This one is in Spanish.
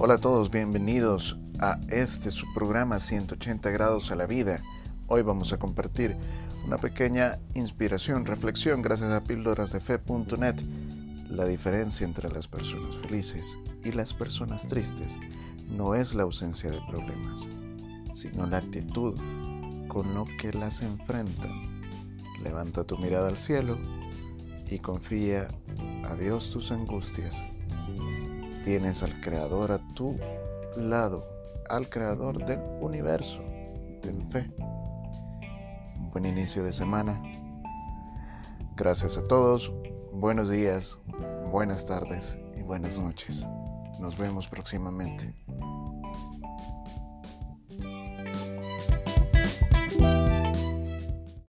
Hola a todos, bienvenidos a este su programa 180 grados a la vida. Hoy vamos a compartir una pequeña inspiración, reflexión gracias a píldorasdefe.net. La diferencia entre las personas felices y las personas tristes no es la ausencia de problemas, sino la actitud con lo que las enfrentan. Levanta tu mirada al cielo y confía a Dios tus angustias. Tienes al Creador a tu lado, al Creador del universo. Ten fe. buen inicio de semana. Gracias a todos. Buenos días, buenas tardes y buenas noches. Nos vemos próximamente.